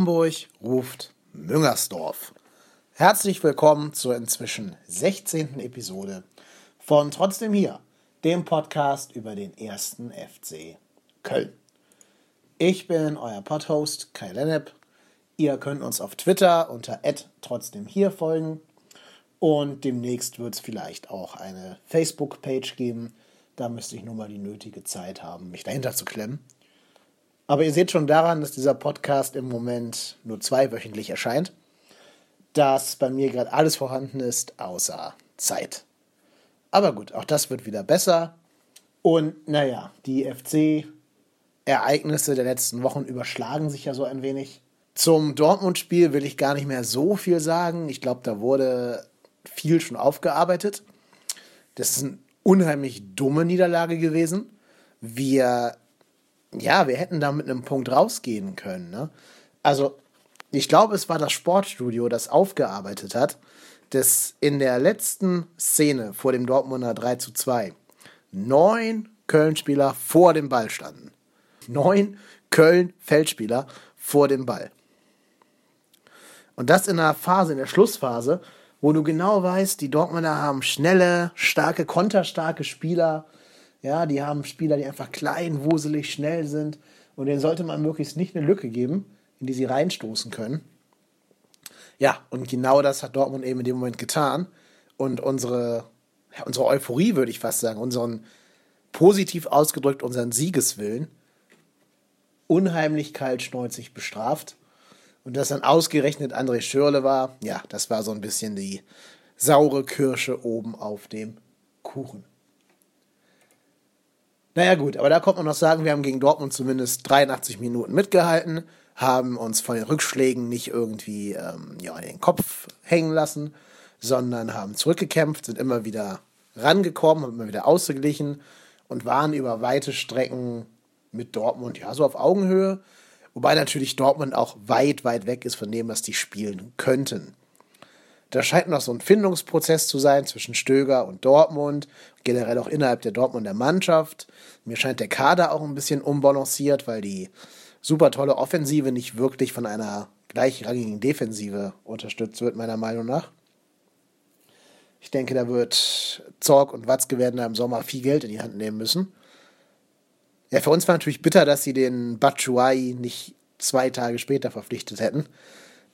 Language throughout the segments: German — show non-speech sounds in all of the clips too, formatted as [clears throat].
Hamburg ruft Müngersdorf. Herzlich willkommen zur inzwischen 16. Episode von Trotzdem hier, dem Podcast über den ersten FC Köln. Ich bin euer Podhost Kai Lennep. Ihr könnt uns auf Twitter unter trotzdem hier folgen und demnächst wird es vielleicht auch eine Facebook-Page geben. Da müsste ich nur mal die nötige Zeit haben, mich dahinter zu klemmen. Aber ihr seht schon daran, dass dieser Podcast im Moment nur zweiwöchentlich erscheint, dass bei mir gerade alles vorhanden ist, außer Zeit. Aber gut, auch das wird wieder besser. Und naja, die FC-Ereignisse der letzten Wochen überschlagen sich ja so ein wenig. Zum Dortmund-Spiel will ich gar nicht mehr so viel sagen. Ich glaube, da wurde viel schon aufgearbeitet. Das ist eine unheimlich dumme Niederlage gewesen. Wir ja, wir hätten da mit einem Punkt rausgehen können. Ne? Also, ich glaube, es war das Sportstudio, das aufgearbeitet hat, dass in der letzten Szene vor dem Dortmunder 3 zu 2 neun Köln-Spieler vor dem Ball standen. Neun Köln-Feldspieler vor dem Ball. Und das in einer Phase, in der Schlussphase, wo du genau weißt, die Dortmunder haben schnelle, starke, konterstarke Spieler, ja, die haben Spieler, die einfach klein, wuselig, schnell sind. Und denen sollte man möglichst nicht eine Lücke geben, in die sie reinstoßen können. Ja, und genau das hat Dortmund eben in dem Moment getan. Und unsere, ja, unsere Euphorie, würde ich fast sagen, unseren, positiv ausgedrückt, unseren Siegeswillen, unheimlich kaltschnäuzig bestraft. Und dass dann ausgerechnet André Schürle war, ja, das war so ein bisschen die saure Kirsche oben auf dem Kuchen. Naja gut, aber da kommt man noch sagen, wir haben gegen Dortmund zumindest 83 Minuten mitgehalten, haben uns von den Rückschlägen nicht irgendwie ähm, ja, den Kopf hängen lassen, sondern haben zurückgekämpft, sind immer wieder rangekommen, haben immer wieder ausgeglichen und waren über weite Strecken mit Dortmund ja so auf Augenhöhe, wobei natürlich Dortmund auch weit, weit weg ist von dem, was die spielen könnten. Da scheint noch so ein Findungsprozess zu sein zwischen Stöger und Dortmund, generell auch innerhalb der Dortmunder Mannschaft. Mir scheint der Kader auch ein bisschen unbalanciert, weil die super tolle Offensive nicht wirklich von einer gleichrangigen Defensive unterstützt wird, meiner Meinung nach. Ich denke, da wird Zorg und Watzke werden da im Sommer viel Geld in die Hand nehmen müssen. Ja, für uns war natürlich bitter, dass sie den Batshuayi nicht zwei Tage später verpflichtet hätten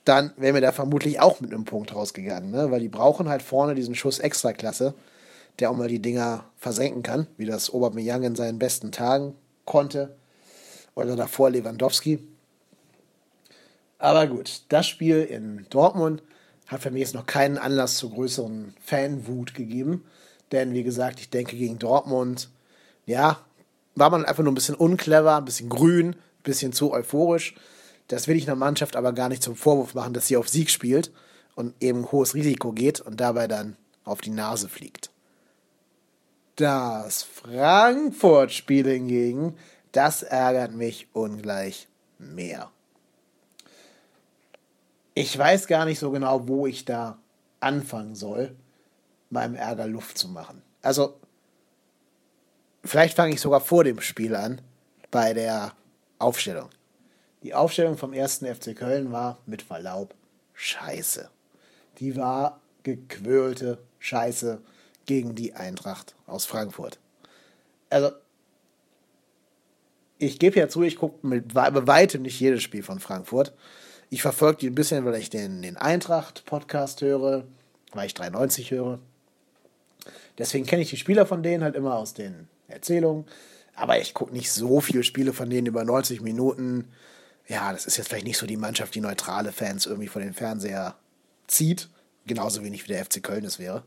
dann wären wir da vermutlich auch mit einem Punkt rausgegangen, ne? weil die brauchen halt vorne diesen Schuss Extraklasse, der auch mal die Dinger versenken kann, wie das Aubameyang in seinen besten Tagen konnte oder davor Lewandowski. Aber gut, das Spiel in Dortmund hat für mich jetzt noch keinen Anlass zu größeren Fanwut gegeben, denn wie gesagt, ich denke gegen Dortmund, ja, war man einfach nur ein bisschen unclever, ein bisschen grün, ein bisschen zu euphorisch. Das will ich einer Mannschaft aber gar nicht zum Vorwurf machen, dass sie auf Sieg spielt und eben hohes Risiko geht und dabei dann auf die Nase fliegt. Das Frankfurt-Spiel hingegen, das ärgert mich ungleich mehr. Ich weiß gar nicht so genau, wo ich da anfangen soll, meinem Ärger Luft zu machen. Also, vielleicht fange ich sogar vor dem Spiel an, bei der Aufstellung. Die Aufstellung vom ersten FC Köln war mit Verlaub scheiße. Die war gequirlte Scheiße gegen die Eintracht aus Frankfurt. Also, ich gebe ja zu, ich gucke mit bei weitem nicht jedes Spiel von Frankfurt. Ich verfolge die ein bisschen, weil ich den, den Eintracht-Podcast höre, weil ich 93 höre. Deswegen kenne ich die Spieler von denen halt immer aus den Erzählungen. Aber ich gucke nicht so viele Spiele von denen über 90 Minuten ja, das ist jetzt vielleicht nicht so die Mannschaft, die neutrale Fans irgendwie vor den Fernseher zieht. Genauso wenig wie der FC Köln es wäre.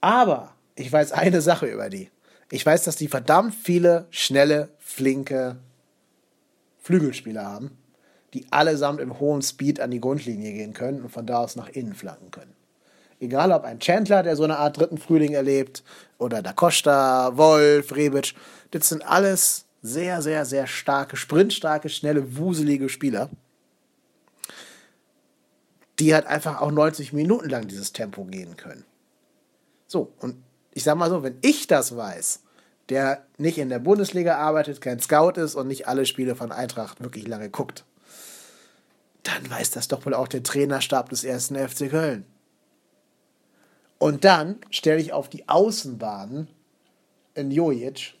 Aber ich weiß eine Sache über die. Ich weiß, dass die verdammt viele schnelle, flinke Flügelspieler haben, die allesamt im hohen Speed an die Grundlinie gehen können und von da aus nach innen flanken können. Egal ob ein Chandler, der so eine Art dritten Frühling erlebt, oder Da Costa, Wolf, Rebic, das sind alles sehr, sehr, sehr starke, sprintstarke, schnelle, wuselige Spieler, die halt einfach auch 90 Minuten lang dieses Tempo gehen können. So, und ich sag mal so, wenn ich das weiß, der nicht in der Bundesliga arbeitet, kein Scout ist und nicht alle Spiele von Eintracht wirklich lange guckt, dann weiß das doch wohl auch der Trainerstab des ersten FC Köln. Und dann stelle ich auf die Außenbahnen in Jojic,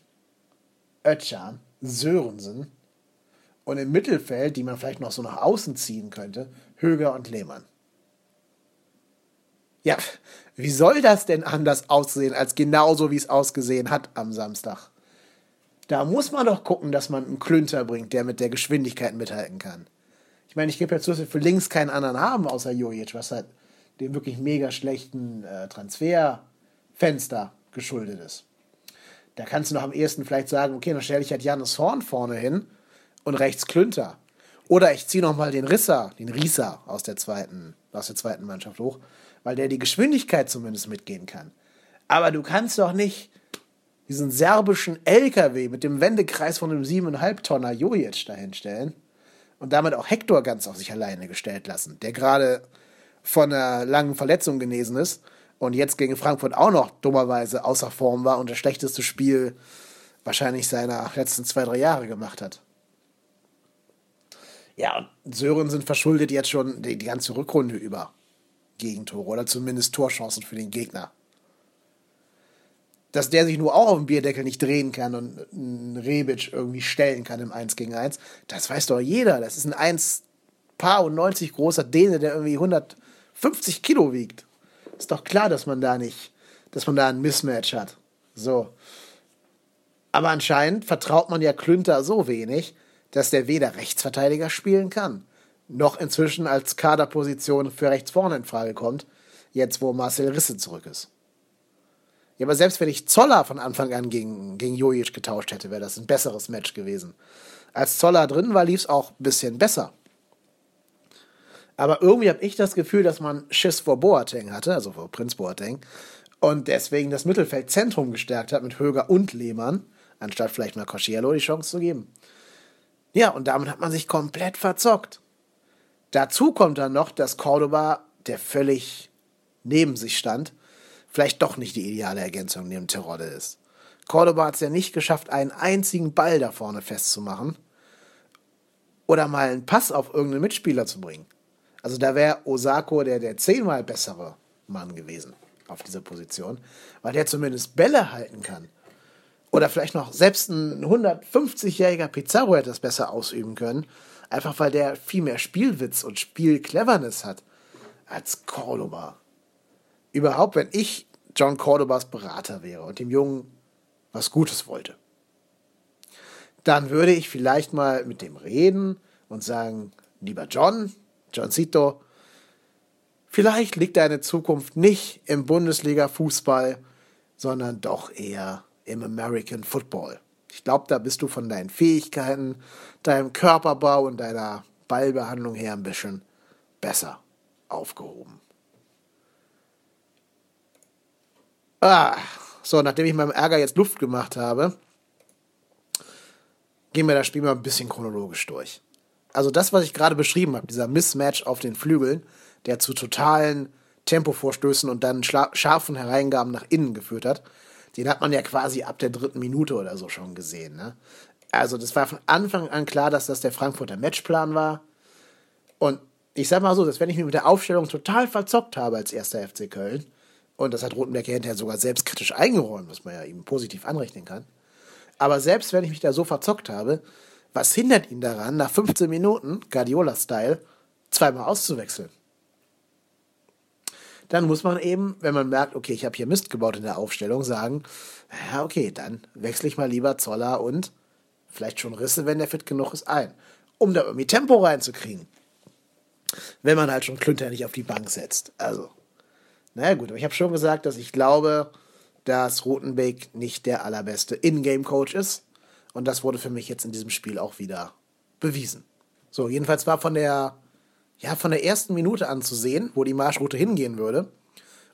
Ötchan, Sörensen und im Mittelfeld, die man vielleicht noch so nach außen ziehen könnte, Höger und Lehmann. Ja, wie soll das denn anders aussehen, als genauso wie es ausgesehen hat am Samstag? Da muss man doch gucken, dass man einen Klünter bringt, der mit der Geschwindigkeit mithalten kann. Ich meine, ich gebe ja zu, für links keinen anderen haben außer Jojic, was halt dem wirklich mega schlechten äh, Transferfenster geschuldet ist. Da kannst du noch am ehesten vielleicht sagen, okay, dann stelle ich halt Janis Horn vorne hin und rechts Klünter. Oder ich ziehe nochmal den Risser, den Rieser aus der zweiten, aus der zweiten Mannschaft hoch, weil der die Geschwindigkeit zumindest mitgehen kann. Aber du kannst doch nicht diesen serbischen LKW mit dem Wendekreis von einem 7,5 Tonner Jojic dahinstellen und damit auch Hector ganz auf sich alleine gestellt lassen, der gerade von einer langen Verletzung genesen ist und jetzt gegen Frankfurt auch noch dummerweise außer Form war und das schlechteste Spiel wahrscheinlich seiner letzten zwei, drei Jahre gemacht hat. Ja, Sören sind verschuldet jetzt schon die, die ganze Rückrunde über Gegentore oder zumindest Torchancen für den Gegner. Dass der sich nur auch auf dem Bierdeckel nicht drehen kann und einen Rebic irgendwie stellen kann im 1 gegen 1, das weiß doch jeder. Das ist ein 1 Paar und 90 großer Däne, der irgendwie 150 Kilo wiegt. Ist doch klar, dass man da nicht, dass man da ein Mismatch hat. So. Aber anscheinend vertraut man ja Klünter so wenig, dass der weder Rechtsverteidiger spielen kann, noch inzwischen als Kaderposition für rechts vorne in Frage kommt, jetzt wo Marcel Risse zurück ist. Ja, aber selbst wenn ich Zoller von Anfang an gegen, gegen Jojic getauscht hätte, wäre das ein besseres Match gewesen. Als Zoller drin war, lief es auch ein bisschen besser. Aber irgendwie habe ich das Gefühl, dass man Schiss vor Boateng hatte, also vor Prinz Boateng, und deswegen das Mittelfeldzentrum gestärkt hat mit Höger und Lehmann, anstatt vielleicht mal Cosciello die Chance zu geben. Ja, und damit hat man sich komplett verzockt. Dazu kommt dann noch, dass Cordoba, der völlig neben sich stand, vielleicht doch nicht die ideale Ergänzung neben Terodde ist. Cordoba hat es ja nicht geschafft, einen einzigen Ball da vorne festzumachen oder mal einen Pass auf irgendeinen Mitspieler zu bringen. Also da wäre Osako der, der zehnmal bessere Mann gewesen auf dieser Position, weil der zumindest Bälle halten kann. Oder vielleicht noch selbst ein 150-jähriger Pizarro hätte das besser ausüben können, einfach weil der viel mehr Spielwitz und Spielcleverness hat als Cordoba. Überhaupt, wenn ich John Cordobas Berater wäre und dem Jungen was Gutes wollte, dann würde ich vielleicht mal mit dem reden und sagen, lieber John, Johncito, vielleicht liegt deine Zukunft nicht im Bundesliga-Fußball, sondern doch eher im American Football. Ich glaube, da bist du von deinen Fähigkeiten, deinem Körperbau und deiner Ballbehandlung her ein bisschen besser aufgehoben. Ah, so, nachdem ich meinem Ärger jetzt Luft gemacht habe, gehen wir das Spiel mal ein bisschen chronologisch durch also das, was ich gerade beschrieben habe, dieser Mismatch auf den Flügeln, der zu totalen Tempovorstößen und dann scharfen Hereingaben nach innen geführt hat, den hat man ja quasi ab der dritten Minute oder so schon gesehen. Ne? Also das war von Anfang an klar, dass das der Frankfurter Matchplan war. Und ich sag mal so, dass wenn ich mich mit der Aufstellung total verzockt habe als erster FC Köln, und das hat Rotenberg ja hinterher sogar selbstkritisch eingeräumt, was man ja ihm positiv anrechnen kann. Aber selbst wenn ich mich da so verzockt habe, was hindert ihn daran, nach 15 Minuten, Guardiola-Style, zweimal auszuwechseln? Dann muss man eben, wenn man merkt, okay, ich habe hier Mist gebaut in der Aufstellung, sagen, ja, okay, dann wechsle ich mal lieber Zoller und vielleicht schon Risse, wenn der fit genug ist, ein, um da irgendwie Tempo reinzukriegen. Wenn man halt schon Klünter nicht auf die Bank setzt. Also, naja gut, aber ich habe schon gesagt, dass ich glaube, dass Rotenbeek nicht der allerbeste Ingame-Coach ist. Und das wurde für mich jetzt in diesem Spiel auch wieder bewiesen. So, jedenfalls war von der, ja, von der ersten Minute an zu sehen, wo die Marschroute hingehen würde.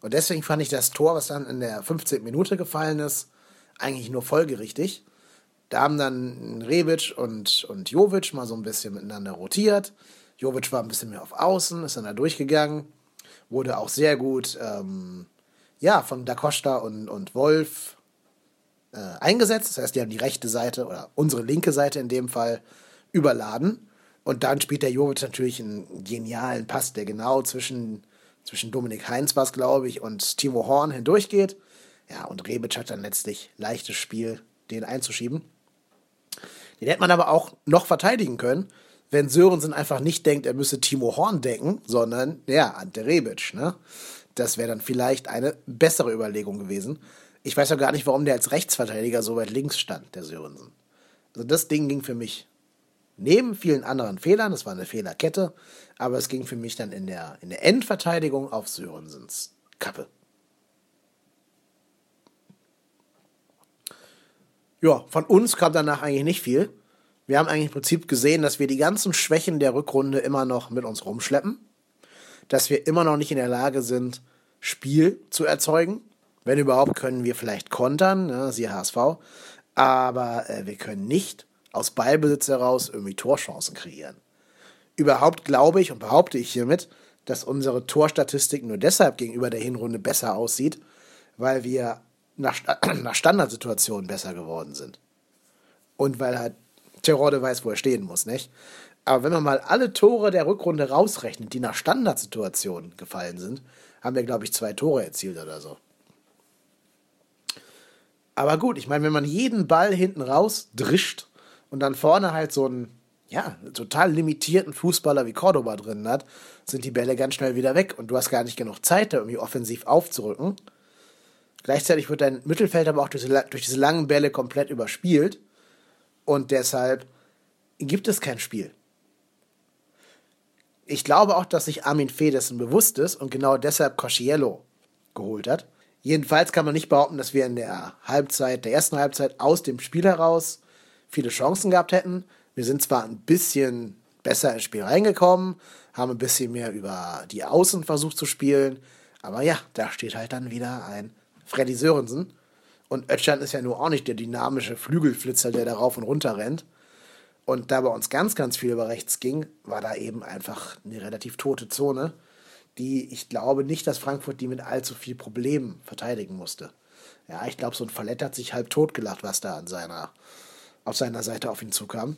Und deswegen fand ich das Tor, was dann in der 15. Minute gefallen ist, eigentlich nur folgerichtig. Da haben dann Rebic und, und Jovic mal so ein bisschen miteinander rotiert. Jovic war ein bisschen mehr auf Außen, ist dann da durchgegangen. Wurde auch sehr gut ähm, ja, von Da Costa und, und Wolf äh, eingesetzt. Das heißt, die haben die rechte Seite oder unsere linke Seite in dem Fall überladen. Und dann spielt der Jovic natürlich einen genialen Pass, der genau zwischen, zwischen Dominik Heinz, was glaube ich, und Timo Horn hindurchgeht. Ja, und Rebic hat dann letztlich leichtes Spiel, den einzuschieben. Den hätte man aber auch noch verteidigen können, wenn Sörensen einfach nicht denkt, er müsse Timo Horn decken, sondern, ja, Ante Rebic, ne? Das wäre dann vielleicht eine bessere Überlegung gewesen. Ich weiß ja gar nicht, warum der als Rechtsverteidiger so weit links stand, der Sörensen. Also das Ding ging für mich neben vielen anderen Fehlern, das war eine Fehlerkette, aber es ging für mich dann in der, in der Endverteidigung auf Sörensens Kappe. Ja, von uns kam danach eigentlich nicht viel. Wir haben eigentlich im Prinzip gesehen, dass wir die ganzen Schwächen der Rückrunde immer noch mit uns rumschleppen. Dass wir immer noch nicht in der Lage sind, Spiel zu erzeugen. Wenn überhaupt, können wir vielleicht kontern, ne, siehe HSV. Aber äh, wir können nicht aus Ballbesitz heraus irgendwie Torchancen kreieren. Überhaupt glaube ich und behaupte ich hiermit, dass unsere Torstatistik nur deshalb gegenüber der Hinrunde besser aussieht, weil wir nach, [clears throat] nach Standardsituationen besser geworden sind. Und weil halt Terodde weiß, wo er stehen muss, nicht? Aber wenn man mal alle Tore der Rückrunde rausrechnet, die nach Standardsituationen gefallen sind, haben wir, glaube ich, zwei Tore erzielt oder so. Aber gut, ich meine, wenn man jeden Ball hinten raus drischt und dann vorne halt so einen, ja, total limitierten Fußballer wie Cordoba drin hat, sind die Bälle ganz schnell wieder weg und du hast gar nicht genug Zeit, da irgendwie offensiv aufzurücken. Gleichzeitig wird dein Mittelfeld aber auch durch diese, durch diese langen Bälle komplett überspielt. Und deshalb gibt es kein Spiel. Ich glaube auch, dass sich Armin Fee dessen bewusst ist und genau deshalb Cosciello geholt hat. Jedenfalls kann man nicht behaupten, dass wir in der Halbzeit, der ersten Halbzeit aus dem Spiel heraus viele Chancen gehabt hätten. Wir sind zwar ein bisschen besser ins Spiel reingekommen, haben ein bisschen mehr über die Außen versucht zu spielen, aber ja, da steht halt dann wieder ein Freddy Sörensen. Und Ötchan ist ja nur auch nicht der dynamische Flügelflitzer, der da rauf und runter rennt. Und da bei uns ganz, ganz viel über rechts ging, war da eben einfach eine relativ tote Zone, die ich glaube nicht, dass Frankfurt die mit allzu viel Problemen verteidigen musste. Ja, ich glaube, so ein Fallett hat sich halb totgelacht, was da an seiner, auf seiner Seite auf ihn zukam.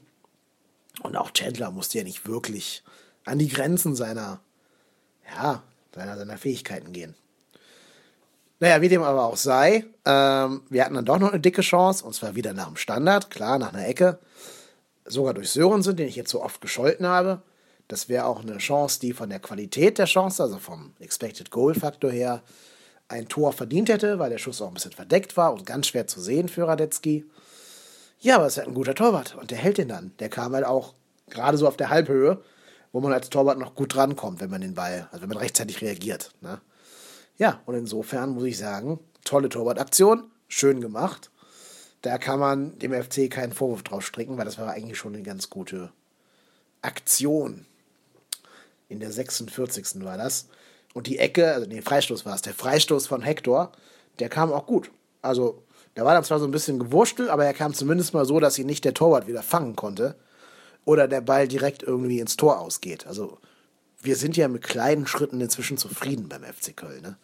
Und auch Chandler musste ja nicht wirklich an die Grenzen seiner, ja, seiner, seiner Fähigkeiten gehen. Naja, wie dem aber auch sei, ähm, wir hatten dann doch noch eine dicke Chance, und zwar wieder nach dem Standard, klar, nach einer Ecke. Sogar durch Sörensen, den ich jetzt so oft gescholten habe. Das wäre auch eine Chance, die von der Qualität der Chance, also vom Expected Goal Faktor her, ein Tor verdient hätte, weil der Schuss auch ein bisschen verdeckt war und ganz schwer zu sehen für Radetzky. Ja, aber es ist halt ein guter Torwart und der hält den dann. Der kam halt auch gerade so auf der Halbhöhe, wo man als Torwart noch gut drankommt, wenn man den Ball, also wenn man rechtzeitig reagiert. Ne? Ja, und insofern muss ich sagen, tolle Torwartaktion, schön gemacht. Da kann man dem FC keinen Vorwurf drauf stricken, weil das war eigentlich schon eine ganz gute Aktion. In der 46. war das. Und die Ecke, also nee, Freistoß war es, der Freistoß von Hector, der kam auch gut. Also, der war dann zwar so ein bisschen gewurstelt, aber er kam zumindest mal so, dass ihn nicht der Torwart wieder fangen konnte. Oder der Ball direkt irgendwie ins Tor ausgeht. Also, wir sind ja mit kleinen Schritten inzwischen zufrieden beim FC Köln. Ne?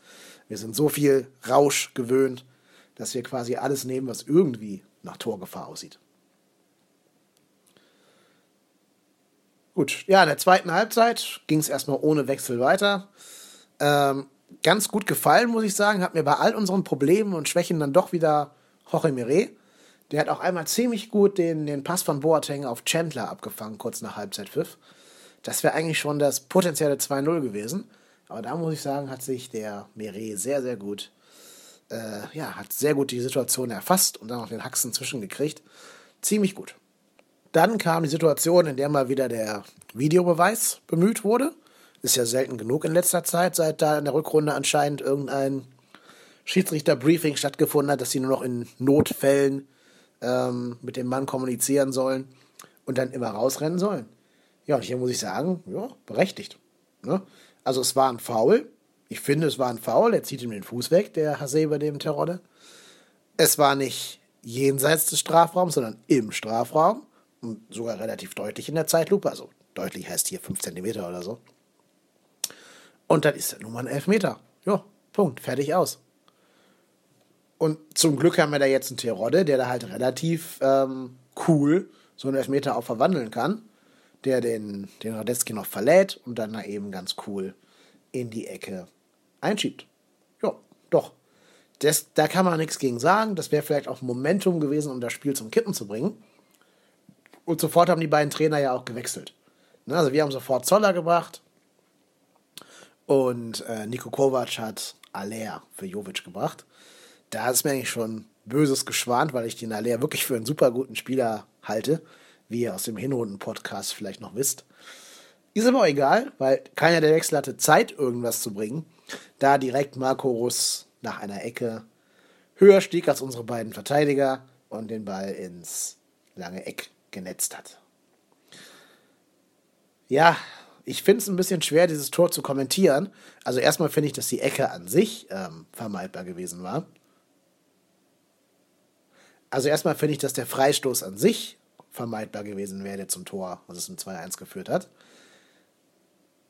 Wir sind so viel Rausch gewöhnt, dass wir quasi alles nehmen, was irgendwie nach Torgefahr aussieht. Gut, ja, in der zweiten Halbzeit ging es erstmal ohne Wechsel weiter. Ähm, ganz gut gefallen, muss ich sagen, hat mir bei all unseren Problemen und Schwächen dann doch wieder Jorge Mire. Der hat auch einmal ziemlich gut den, den Pass von Boateng auf Chandler abgefangen, kurz nach Halbzeitpfiff. Das wäre eigentlich schon das potenzielle 2-0 gewesen. Aber da muss ich sagen, hat sich der Meret sehr, sehr gut, äh, ja, hat sehr gut die Situation erfasst und dann noch den Haxen zwischengekriegt. Ziemlich gut. Dann kam die Situation, in der mal wieder der Videobeweis bemüht wurde. Ist ja selten genug in letzter Zeit, seit da in der Rückrunde anscheinend irgendein Schiedsrichterbriefing stattgefunden hat, dass sie nur noch in Notfällen ähm, mit dem Mann kommunizieren sollen und dann immer rausrennen sollen. Ja, und hier muss ich sagen, ja, berechtigt. Ne? Also es war ein Foul. Ich finde, es war ein Foul. Er zieht ihm den Fuß weg, der Hasebe dem Terodde. Es war nicht jenseits des Strafraums, sondern im Strafraum. Sogar relativ deutlich in der Zeitlupe. Also deutlich heißt hier 5 cm oder so. Und dann ist er nun mal ein Elfmeter. Ja, Punkt. Fertig aus. Und zum Glück haben wir da jetzt einen Terodde, der da halt relativ ähm, cool so einen Elfmeter auch verwandeln kann der den, den Radetzky noch verlädt und dann da eben ganz cool in die Ecke einschiebt. Ja, doch. Das, da kann man nichts gegen sagen. Das wäre vielleicht auch Momentum gewesen, um das Spiel zum Kippen zu bringen. Und sofort haben die beiden Trainer ja auch gewechselt. Ne, also wir haben sofort Zoller gebracht und äh, Niko Kovac hat Aller für Jovic gebracht. Da ist mir eigentlich schon Böses geschwant, weil ich den Aller wirklich für einen super guten Spieler halte, wie ihr aus dem Hinrunden-Podcast vielleicht noch wisst. Ist aber auch egal, weil keiner der Wechsel hatte Zeit, irgendwas zu bringen, da direkt Marco Russ nach einer Ecke höher stieg als unsere beiden Verteidiger und den Ball ins lange Eck genetzt hat. Ja, ich finde es ein bisschen schwer, dieses Tor zu kommentieren. Also erstmal finde ich, dass die Ecke an sich ähm, vermeidbar gewesen war. Also erstmal finde ich, dass der Freistoß an sich vermeidbar gewesen wäre, der zum Tor, was es im 2-1 geführt hat.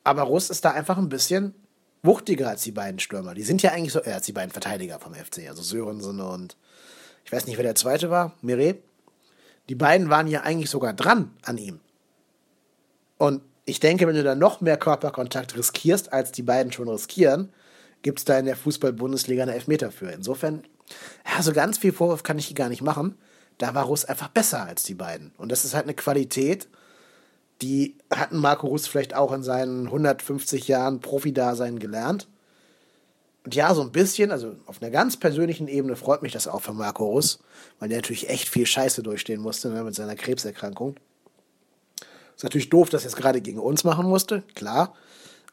Aber Russ ist da einfach ein bisschen wuchtiger als die beiden Stürmer. Die sind ja eigentlich so, äh, als die beiden Verteidiger vom FC, also Sörensen und ich weiß nicht, wer der zweite war, Mire. Die beiden waren ja eigentlich sogar dran an ihm. Und ich denke, wenn du da noch mehr Körperkontakt riskierst, als die beiden schon riskieren, gibt es da in der Fußball-Bundesliga eine Elfmeter für. Insofern, ja, so ganz viel Vorwurf kann ich gar nicht machen. Da war Russ einfach besser als die beiden. Und das ist halt eine Qualität, die hatten Marco Russ vielleicht auch in seinen 150 Jahren Profi-Dasein gelernt. Und ja, so ein bisschen, also auf einer ganz persönlichen Ebene freut mich das auch für Marco Russ, weil der natürlich echt viel Scheiße durchstehen musste ne, mit seiner Krebserkrankung. Ist natürlich doof, dass er es gerade gegen uns machen musste, klar.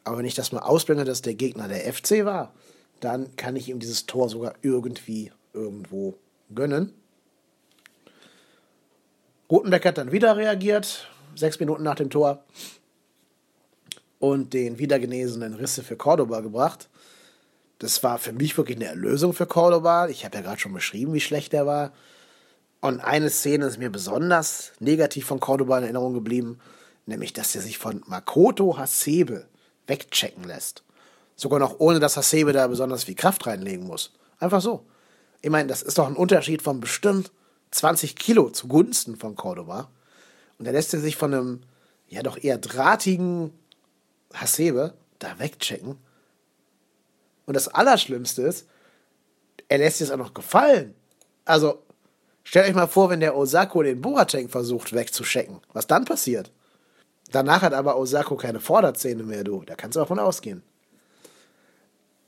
Aber wenn ich das mal ausblende, dass der Gegner der FC war, dann kann ich ihm dieses Tor sogar irgendwie irgendwo gönnen. Rotenbeck hat dann wieder reagiert, sechs Minuten nach dem Tor, und den wiedergenesenen Risse für Cordoba gebracht. Das war für mich wirklich eine Erlösung für Cordoba. Ich habe ja gerade schon beschrieben, wie schlecht er war. Und eine Szene ist mir besonders negativ von Cordoba in Erinnerung geblieben, nämlich dass er sich von Makoto Hasebe wegchecken lässt. Sogar noch ohne, dass Hasebe da besonders viel Kraft reinlegen muss. Einfach so. Ich meine, das ist doch ein Unterschied von bestimmt 20 Kilo zugunsten von Cordoba. Und er lässt er sich von einem, ja doch eher drahtigen Hasebe da wegchecken. Und das Allerschlimmste ist, er lässt es auch noch gefallen. Also, Stellt euch mal vor, wenn der Osako den Boateng versucht wegzuschecken. Was dann passiert? Danach hat aber Osako keine Vorderzähne mehr, du. Da kannst du davon ausgehen.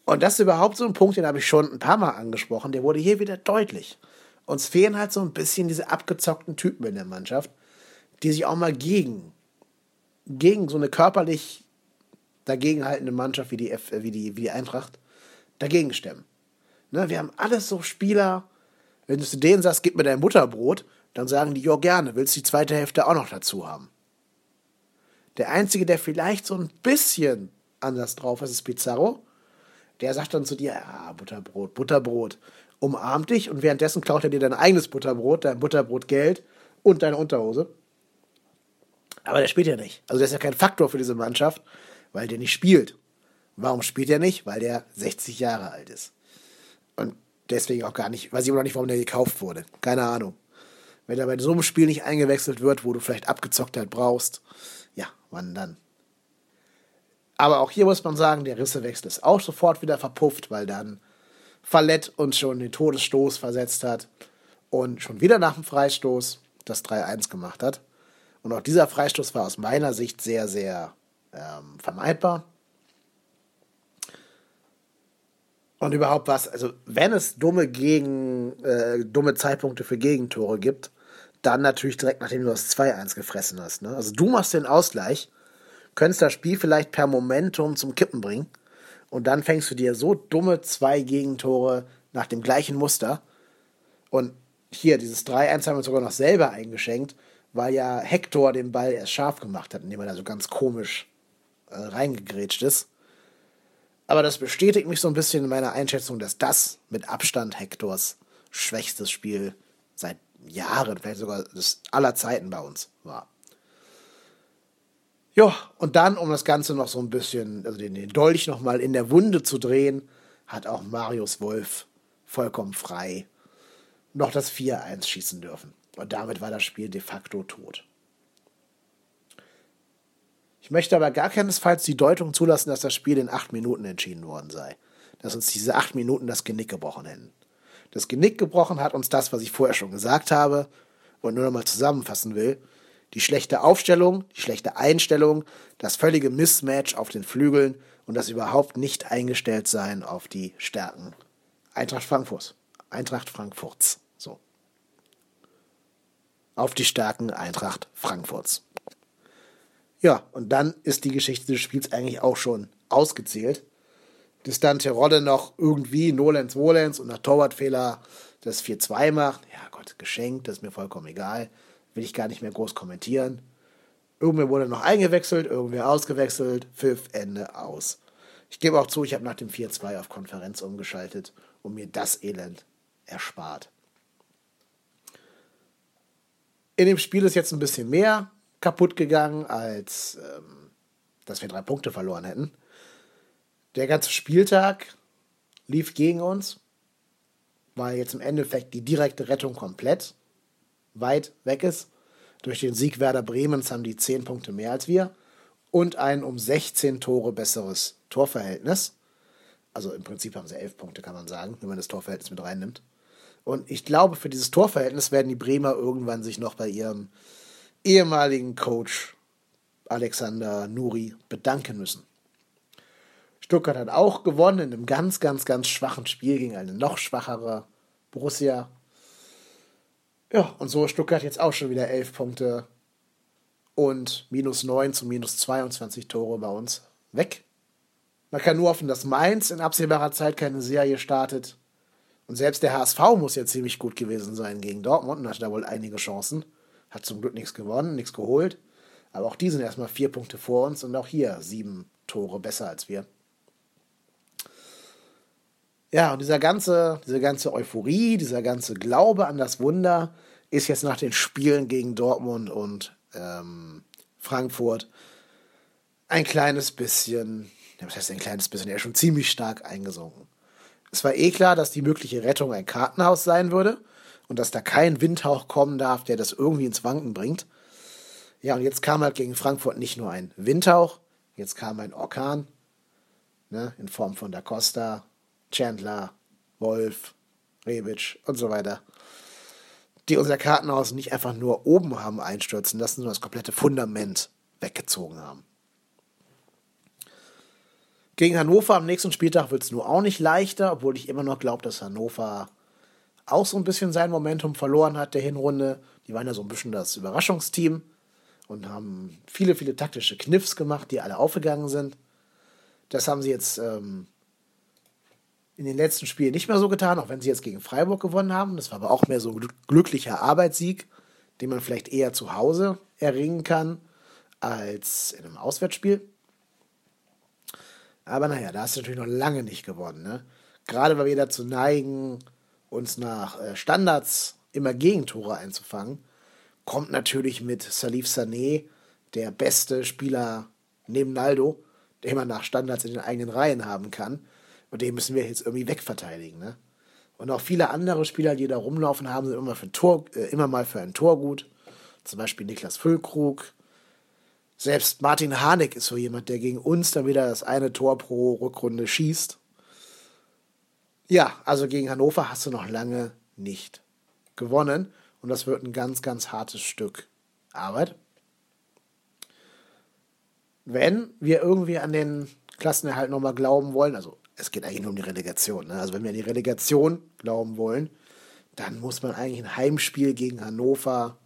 Und das ist überhaupt so ein Punkt, den habe ich schon ein paar Mal angesprochen. Der wurde hier wieder deutlich. Uns fehlen halt so ein bisschen diese abgezockten Typen in der Mannschaft, die sich auch mal gegen, gegen so eine körperlich dagegenhaltende Mannschaft wie die, F, wie die, wie die Eintracht dagegen stemmen. Ne, wir haben alles so Spieler, wenn du zu denen sagst, gib mir dein Butterbrot, dann sagen die, ja gerne, willst die zweite Hälfte auch noch dazu haben. Der Einzige, der vielleicht so ein bisschen anders drauf ist, ist Pizarro. Der sagt dann zu dir, ja, Butterbrot, Butterbrot, umarmt dich und währenddessen klaut er dir dein eigenes Butterbrot, dein Butterbrotgeld und deine Unterhose. Aber der spielt ja nicht. Also der ist ja kein Faktor für diese Mannschaft, weil der nicht spielt. Warum spielt er nicht? Weil der 60 Jahre alt ist. Und deswegen auch gar nicht, weiß ich immer noch nicht, warum der gekauft wurde. Keine Ahnung. Wenn er bei so einem Spiel nicht eingewechselt wird, wo du vielleicht Abgezocktheit brauchst, ja, wann dann? Aber auch hier muss man sagen, der Rissewechsel ist auch sofort wieder verpufft, weil dann Fallett uns schon den Todesstoß versetzt hat und schon wieder nach dem Freistoß das 3-1 gemacht hat. Und auch dieser Freistoß war aus meiner Sicht sehr, sehr ähm, vermeidbar. Und überhaupt was, also wenn es dumme Gegen, äh, dumme Zeitpunkte für Gegentore gibt, dann natürlich direkt nachdem du das 2-1 gefressen hast. Ne? Also du machst den Ausgleich, könntest das Spiel vielleicht per Momentum zum Kippen bringen und dann fängst du dir so dumme zwei Gegentore nach dem gleichen Muster. Und hier, dieses 3-1 haben wir sogar noch selber eingeschenkt, weil ja Hector den Ball erst scharf gemacht hat, indem er da so ganz komisch äh, reingegrätscht ist. Aber das bestätigt mich so ein bisschen in meiner Einschätzung, dass das mit Abstand Hectors schwächstes Spiel seit Jahren, vielleicht sogar aller Zeiten bei uns war. Ja, und dann, um das Ganze noch so ein bisschen, also den, den Dolch nochmal in der Wunde zu drehen, hat auch Marius Wolf vollkommen frei noch das 4-1 schießen dürfen. Und damit war das Spiel de facto tot. Ich möchte aber gar keinesfalls die Deutung zulassen, dass das Spiel in acht Minuten entschieden worden sei. Dass uns diese acht Minuten das Genick gebrochen hätten. Das Genick gebrochen hat uns das, was ich vorher schon gesagt habe und nur nochmal zusammenfassen will. Die schlechte Aufstellung, die schlechte Einstellung, das völlige Mismatch auf den Flügeln und das überhaupt nicht eingestellt sein auf die Stärken Eintracht Frankfurt. Eintracht Frankfurts. So. Auf die Stärken Eintracht Frankfurts. Ja, und dann ist die Geschichte des Spiels eigentlich auch schon ausgezählt. Dass dann Terodde noch irgendwie Nolens Wolens und nach Torwartfehler das 4-2 macht. Ja Gott, geschenkt, das ist mir vollkommen egal. Will ich gar nicht mehr groß kommentieren. Irgendwer wurde noch eingewechselt, irgendwer ausgewechselt. Pfiff, Ende, aus. Ich gebe auch zu, ich habe nach dem 4-2 auf Konferenz umgeschaltet und mir das Elend erspart. In dem Spiel ist jetzt ein bisschen mehr kaputt gegangen, als ähm, dass wir drei Punkte verloren hätten. Der ganze Spieltag lief gegen uns, weil jetzt im Endeffekt die direkte Rettung komplett weit weg ist. Durch den Sieg Werder Bremens haben die 10 Punkte mehr als wir und ein um 16 Tore besseres Torverhältnis. Also im Prinzip haben sie 11 Punkte, kann man sagen, wenn man das Torverhältnis mit reinnimmt. Und ich glaube, für dieses Torverhältnis werden die Bremer irgendwann sich noch bei ihrem ehemaligen Coach Alexander Nuri bedanken müssen. Stuttgart hat auch gewonnen in einem ganz, ganz, ganz schwachen Spiel gegen eine noch schwachere Borussia. Ja, und so ist Stuttgart jetzt auch schon wieder 11 Punkte und minus 9 zu minus 22 Tore bei uns weg. Man kann nur hoffen, dass Mainz in absehbarer Zeit keine Serie startet. Und selbst der HSV muss ja ziemlich gut gewesen sein gegen Dortmund und hatte da wohl einige Chancen. Hat zum Glück nichts gewonnen, nichts geholt. Aber auch die sind erstmal vier Punkte vor uns und auch hier sieben Tore besser als wir. Ja, und dieser ganze, diese ganze Euphorie, dieser ganze Glaube an das Wunder ist jetzt nach den Spielen gegen Dortmund und ähm, Frankfurt ein kleines bisschen, was heißt ein kleines bisschen, er ist schon ziemlich stark eingesunken. Es war eh klar, dass die mögliche Rettung ein Kartenhaus sein würde und dass da kein Windhauch kommen darf, der das irgendwie ins Wanken bringt. Ja, und jetzt kam halt gegen Frankfurt nicht nur ein Windhauch, jetzt kam ein Orkan, ne, in Form von Da Costa, Chandler, Wolf, Rebic und so weiter die unser Kartenhaus nicht einfach nur oben haben einstürzen lassen, sondern das komplette Fundament weggezogen haben. Gegen Hannover am nächsten Spieltag wird es nur auch nicht leichter, obwohl ich immer noch glaube, dass Hannover auch so ein bisschen sein Momentum verloren hat der Hinrunde. Die waren ja so ein bisschen das Überraschungsteam und haben viele, viele taktische Kniffs gemacht, die alle aufgegangen sind. Das haben sie jetzt ähm, in den letzten Spielen nicht mehr so getan, auch wenn sie jetzt gegen Freiburg gewonnen haben. Das war aber auch mehr so ein glücklicher Arbeitssieg, den man vielleicht eher zu Hause erringen kann als in einem Auswärtsspiel. Aber naja, da ist natürlich noch lange nicht gewonnen. Ne? Gerade weil wir dazu neigen, uns nach äh, Standards immer Gegentore einzufangen, kommt natürlich mit Salif Sané der beste Spieler neben Naldo, den man nach Standards in den eigenen Reihen haben kann. Und den müssen wir jetzt irgendwie wegverteidigen. Ne? Und auch viele andere Spieler, die da rumlaufen haben, sind immer, für Tor, äh, immer mal für ein Tor gut. Zum Beispiel Niklas Füllkrug. Selbst Martin Harnik ist so jemand, der gegen uns dann wieder das eine Tor pro Rückrunde schießt. Ja, also gegen Hannover hast du noch lange nicht gewonnen. Und das wird ein ganz, ganz hartes Stück Arbeit. Wenn wir irgendwie an den Klassenerhalt nochmal glauben wollen, also es geht eigentlich nur um die Relegation. Ne? Also wenn wir an die Relegation glauben wollen, dann muss man eigentlich ein Heimspiel gegen Hannover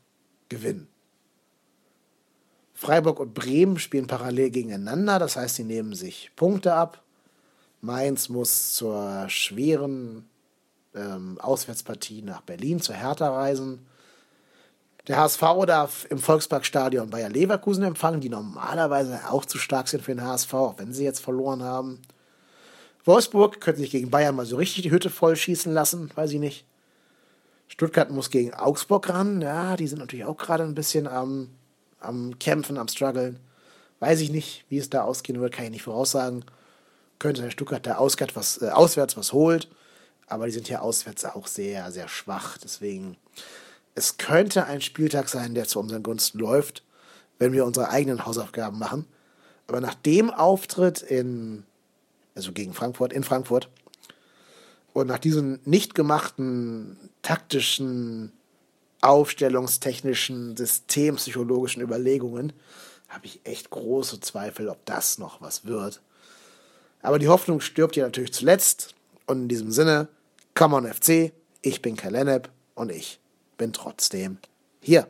gewinnen. Freiburg und Bremen spielen parallel gegeneinander, das heißt, sie nehmen sich Punkte ab. Mainz muss zur schweren ähm, Auswärtspartie nach Berlin, zur Hertha reisen. Der HSV darf im Volksparkstadion Bayer Leverkusen empfangen, die normalerweise auch zu stark sind für den HSV, auch wenn sie jetzt verloren haben. Wolfsburg könnte sich gegen Bayern mal so richtig die Hütte voll schießen lassen, weiß ich nicht. Stuttgart muss gegen Augsburg ran. Ja, die sind natürlich auch gerade ein bisschen am, am Kämpfen, am Struggeln. Weiß ich nicht, wie es da ausgehen wird, kann ich nicht voraussagen. Könnte der Stuttgart da auswärts was, äh, auswärts was holt. Aber die sind ja auswärts auch sehr, sehr schwach. Deswegen, es könnte ein Spieltag sein, der zu unseren Gunsten läuft, wenn wir unsere eigenen Hausaufgaben machen. Aber nach dem Auftritt in, also gegen Frankfurt, in Frankfurt, und nach diesen nicht gemachten taktischen, aufstellungstechnischen, systempsychologischen Überlegungen habe ich echt große Zweifel, ob das noch was wird. Aber die Hoffnung stirbt ja natürlich zuletzt. Und in diesem Sinne, come on FC, ich bin Kalenep und ich bin trotzdem hier.